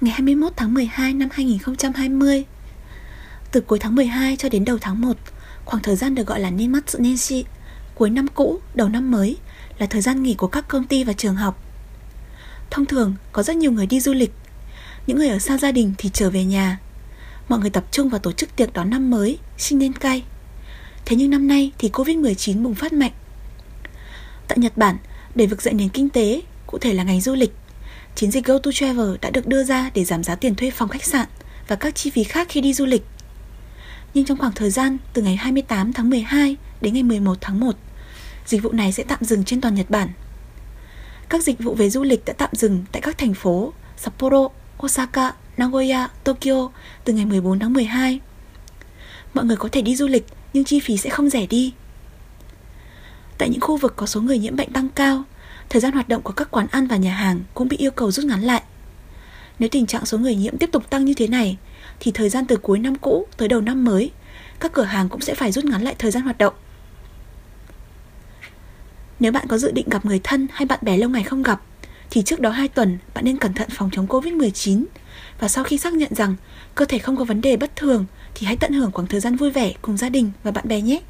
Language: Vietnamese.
ngày 21 tháng 12 năm 2020. Từ cuối tháng 12 cho đến đầu tháng 1, khoảng thời gian được gọi là Nimatsu Nenshi, cuối năm cũ, đầu năm mới, là thời gian nghỉ của các công ty và trường học. Thông thường, có rất nhiều người đi du lịch. Những người ở xa gia đình thì trở về nhà. Mọi người tập trung vào tổ chức tiệc đón năm mới, sinh niên cay. Thế nhưng năm nay thì Covid-19 bùng phát mạnh. Tại Nhật Bản, để vực dậy nền kinh tế, cụ thể là ngành du lịch, chiến dịch Go to Travel đã được đưa ra để giảm giá tiền thuê phòng khách sạn và các chi phí khác khi đi du lịch. Nhưng trong khoảng thời gian từ ngày 28 tháng 12 đến ngày 11 tháng 1, dịch vụ này sẽ tạm dừng trên toàn Nhật Bản. Các dịch vụ về du lịch đã tạm dừng tại các thành phố Sapporo, Osaka, Nagoya, Tokyo từ ngày 14 tháng 12. Mọi người có thể đi du lịch nhưng chi phí sẽ không rẻ đi. Tại những khu vực có số người nhiễm bệnh tăng cao, thời gian hoạt động của các quán ăn và nhà hàng cũng bị yêu cầu rút ngắn lại. Nếu tình trạng số người nhiễm tiếp tục tăng như thế này, thì thời gian từ cuối năm cũ tới đầu năm mới, các cửa hàng cũng sẽ phải rút ngắn lại thời gian hoạt động. Nếu bạn có dự định gặp người thân hay bạn bè lâu ngày không gặp, thì trước đó 2 tuần bạn nên cẩn thận phòng chống Covid-19 và sau khi xác nhận rằng cơ thể không có vấn đề bất thường thì hãy tận hưởng khoảng thời gian vui vẻ cùng gia đình và bạn bè nhé.